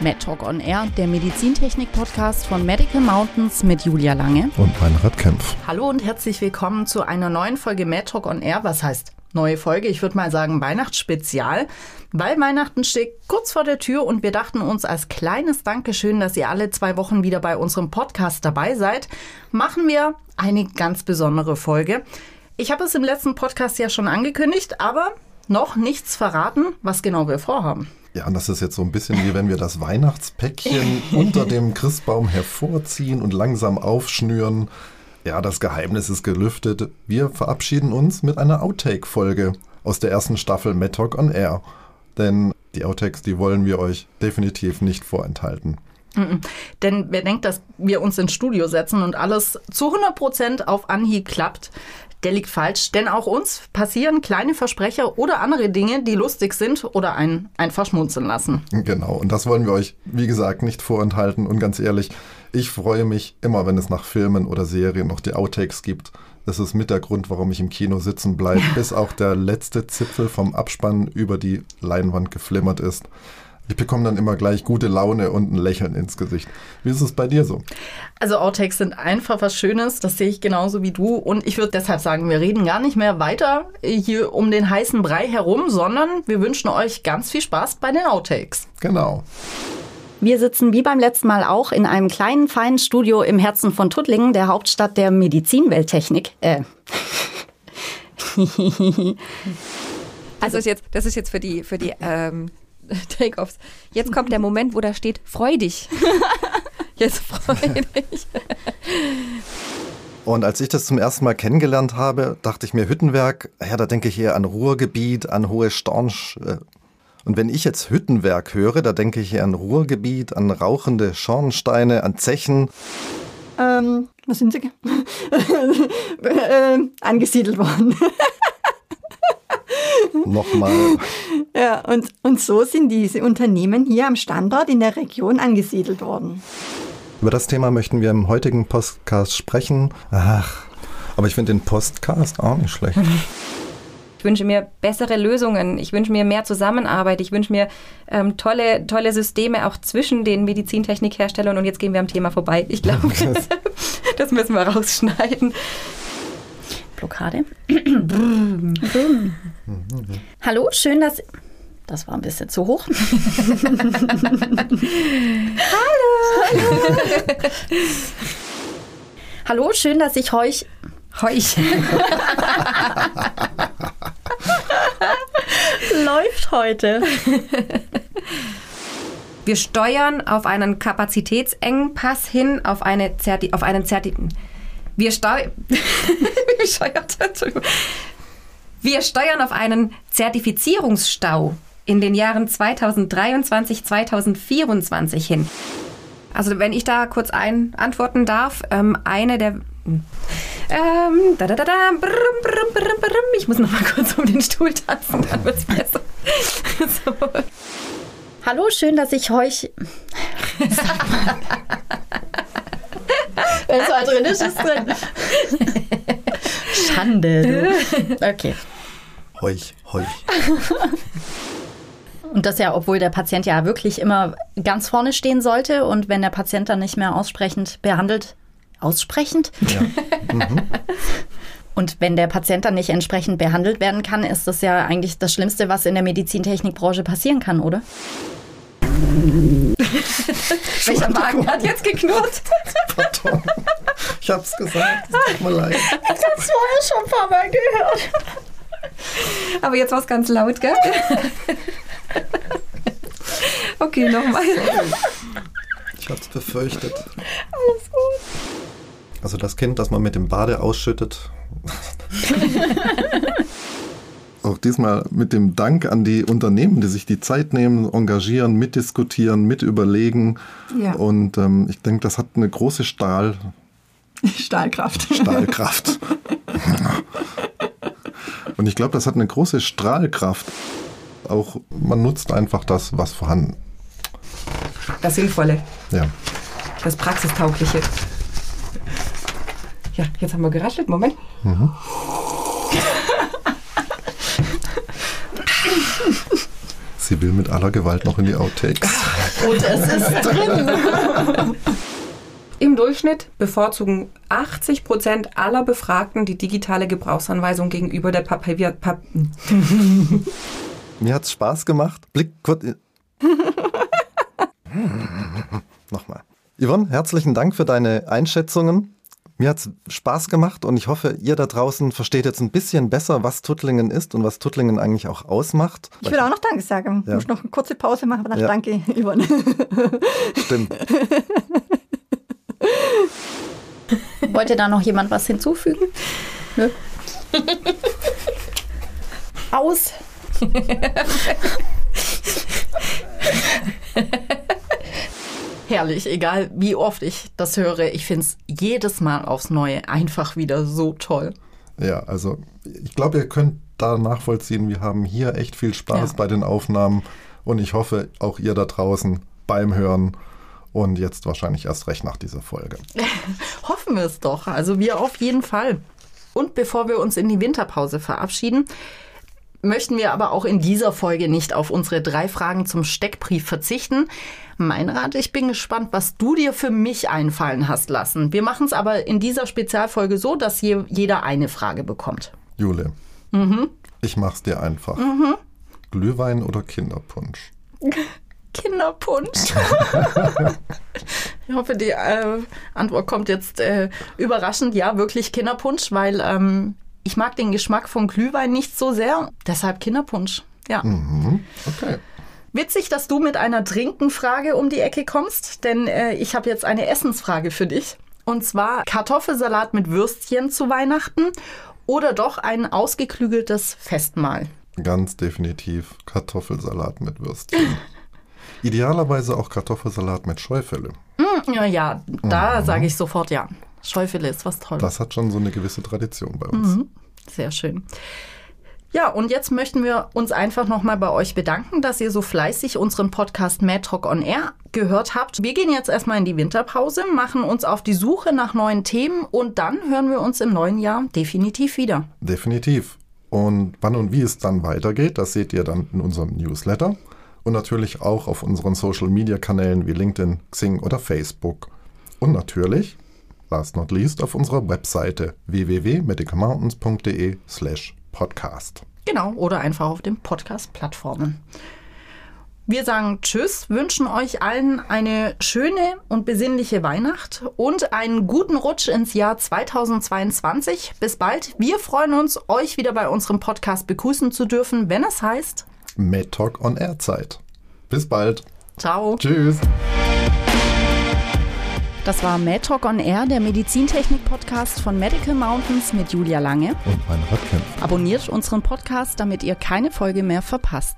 MedTalk on Air, der Medizintechnik-Podcast von Medical Mountains mit Julia Lange und Meinrad Kempf. Hallo und herzlich willkommen zu einer neuen Folge MedTalk on Air. Was heißt neue Folge? Ich würde mal sagen Weihnachtsspezial, weil Weihnachten steht kurz vor der Tür und wir dachten uns als kleines Dankeschön, dass ihr alle zwei Wochen wieder bei unserem Podcast dabei seid, machen wir eine ganz besondere Folge. Ich habe es im letzten Podcast ja schon angekündigt, aber noch nichts verraten, was genau wir vorhaben. Ja, und das ist jetzt so ein bisschen wie wenn wir das Weihnachtspäckchen unter dem Christbaum hervorziehen und langsam aufschnüren. Ja, das Geheimnis ist gelüftet. Wir verabschieden uns mit einer Outtake-Folge aus der ersten Staffel Mad Talk on Air. Denn die Outtakes, die wollen wir euch definitiv nicht vorenthalten. Mhm. Denn wer denkt, dass wir uns ins Studio setzen und alles zu 100 Prozent auf Anhieb klappt, der liegt falsch. Denn auch uns passieren kleine Versprecher oder andere Dinge, die lustig sind oder einen einfach schmunzeln lassen. Genau, und das wollen wir euch, wie gesagt, nicht vorenthalten. Und ganz ehrlich, ich freue mich immer, wenn es nach Filmen oder Serien noch die Outtakes gibt. Das ist mit der Grund, warum ich im Kino sitzen bleibe, bis auch der letzte Zipfel vom Abspann über die Leinwand geflimmert ist. Ich bekomme dann immer gleich gute Laune und ein Lächeln ins Gesicht. Wie ist es bei dir so? Also Outtakes sind einfach was Schönes, das sehe ich genauso wie du. Und ich würde deshalb sagen, wir reden gar nicht mehr weiter hier um den heißen Brei herum, sondern wir wünschen euch ganz viel Spaß bei den Outtakes. Genau. Wir sitzen wie beim letzten Mal auch in einem kleinen, feinen Studio im Herzen von Tuttlingen, der Hauptstadt der Medizinwelttechnik. Äh. also ist jetzt, das ist jetzt für die, für die ähm, Take-offs. Jetzt kommt der Moment, wo da steht, freu dich. Jetzt freu dich. Und als ich das zum ersten Mal kennengelernt habe, dachte ich mir, Hüttenwerk, ja, da denke ich eher an Ruhrgebiet, an hohe Stornsch. Äh. Und wenn ich jetzt Hüttenwerk höre, da denke ich eher an Ruhrgebiet, an rauchende Schornsteine, an Zechen. Ähm, was sind sie? äh, angesiedelt worden. Nochmal. Ja, und, und so sind diese Unternehmen hier am Standort in der Region angesiedelt worden. Über das Thema möchten wir im heutigen Podcast sprechen. Ach, aber ich finde den Postcast auch nicht schlecht. Ich wünsche mir bessere Lösungen. Ich wünsche mir mehr Zusammenarbeit. Ich wünsche mir ähm, tolle, tolle Systeme auch zwischen den Medizintechnikherstellern. Und jetzt gehen wir am Thema vorbei. Ich glaube, das, das müssen wir rausschneiden. Blockade. Hallo, schön, dass. Das war ein bisschen zu hoch. Hallo. Hallo, schön, dass ich euch. Heuch. Läuft heute. Wir steuern auf einen Kapazitätsengpass hin, auf, eine Zerti auf einen Zertifizierung. Wir, steu Wir steuern auf einen Zertifizierungsstau in den Jahren 2023, 2024 hin. Also wenn ich da kurz ein antworten darf, ähm, eine der ähm, da, da, da, da, brr, brr, brr, ich muss noch mal kurz um den Stuhl tanzen, dann wird's besser. so. Hallo, schön, dass ich euch. Wenn es mal drin ist, ist drin. Schande. Du. Okay. Heuch, heuch. Und das ja, obwohl der Patient ja wirklich immer ganz vorne stehen sollte und wenn der Patient dann nicht mehr aussprechend behandelt, aussprechend? Ja. Mhm. Und wenn der Patient dann nicht entsprechend behandelt werden kann, ist das ja eigentlich das Schlimmste, was in der Medizintechnikbranche passieren kann, oder? Welcher Magen hat jetzt geknurrt? Pardon. Ich hab's gesagt, es tut mir leid. Ich hab's vorher schon ein paar Mal gehört. Aber jetzt war's ganz laut, gell? Okay, nochmal. Ich hab's befürchtet. Alles gut. Also das Kind, das man mit dem Bade ausschüttet. auch diesmal mit dem Dank an die Unternehmen, die sich die Zeit nehmen, engagieren, mitdiskutieren, mitüberlegen. Ja. Und ähm, ich denke, das hat eine große Stahl... Stahlkraft. Stahlkraft. Und ich glaube, das hat eine große Strahlkraft. Auch man nutzt einfach das, was vorhanden. Das Sinnvolle. Ja. Das Praxistaugliche. Ja, jetzt haben wir geraschelt. Moment. Mhm. Sie will mit aller Gewalt noch in die Outtakes. Und es ist drin. Im Durchschnitt bevorzugen 80 Prozent aller Befragten die digitale Gebrauchsanweisung gegenüber der Papier... Pap Mir hat's Spaß gemacht. Blick kurz. Nochmal. Yvonne, herzlichen Dank für deine Einschätzungen. Mir hat's Spaß gemacht und ich hoffe, ihr da draußen versteht jetzt ein bisschen besser, was Tuttlingen ist und was Tuttlingen eigentlich auch ausmacht. Ich will auch noch Danke sagen. Ja. Ich muss noch eine kurze Pause machen, aber dann Ja. danke, Yvonne. Stimmt. Wollte da noch jemand was hinzufügen? Nö. Aus. Herrlich, egal wie oft ich das höre, ich finde es jedes Mal aufs Neue einfach wieder so toll. Ja, also ich glaube, ihr könnt da nachvollziehen, wir haben hier echt viel Spaß Ja. bei den Aufnahmen und ich hoffe, auch ihr da draußen beim Hören und jetzt wahrscheinlich erst recht nach dieser Folge. Hoffen wir es doch. Also wir auf jeden Fall. Und bevor wir uns in die Winterpause verabschieden, möchten wir aber auch in dieser Folge nicht auf unsere drei Fragen zum Steckbrief verzichten. Mein Rat, ich bin gespannt, was du dir für mich einfallen hast lassen. Wir machen es aber in dieser Spezialfolge so, dass je, jeder eine Frage bekommt. Jule, ich mach's dir einfach. Glühwein oder Kinderpunsch? Kinderpunsch. ich hoffe, die äh, Antwort kommt jetzt äh, überraschend. Ja, wirklich Kinderpunsch, weil ähm, ich mag den Geschmack von Glühwein nicht so sehr. Deshalb Kinderpunsch. Ja. Mhm. Okay. Witzig, dass du mit einer Trinkenfrage um die Ecke kommst, denn äh, ich habe jetzt eine Essensfrage für dich. Und zwar Kartoffelsalat mit Würstchen zu Weihnachten oder doch ein ausgeklügeltes Festmahl. Ganz definitiv Kartoffelsalat mit Würstchen. Idealerweise auch Kartoffelsalat mit Scheufele. Hm, ja, ja, da sage ich sofort ja. Schäufele ist was Tolles. Das hat schon so eine gewisse Tradition bei uns. Mhm. Sehr schön. Ja, und jetzt möchten wir uns einfach nochmal bei euch bedanken, dass ihr so fleißig unseren Podcast Mad Talk on Air gehört habt. Wir gehen jetzt erstmal in die Winterpause, machen uns auf die Suche nach neuen Themen und dann hören wir uns im neuen Jahr definitiv wieder. Definitiv. Und wann und wie es dann weitergeht, das seht ihr dann in unserem Newsletter und natürlich auch auf unseren Social-Media-Kanälen wie LinkedIn, Xing oder Facebook. Und natürlich, last not least, auf unserer Webseite www.medicalmountains.de slash podcast. Genau, oder einfach auf den Podcast-Plattformen. Wir sagen Tschüss, wünschen euch allen eine schöne und besinnliche Weihnacht und einen guten Rutsch ins Jahr 2022. Bis bald. Wir freuen uns, euch wieder bei unserem Podcast begrüßen zu dürfen, wenn es heißt Med Talk on Air Zeit. Bis bald. Ciao. Tschüss. Das war MedTalk on Air, der Medizintechnik-Podcast von Medical Mountains mit Julia Lange. Und mein Radkämpfer. Abonniert unseren Podcast, damit ihr keine Folge mehr verpasst.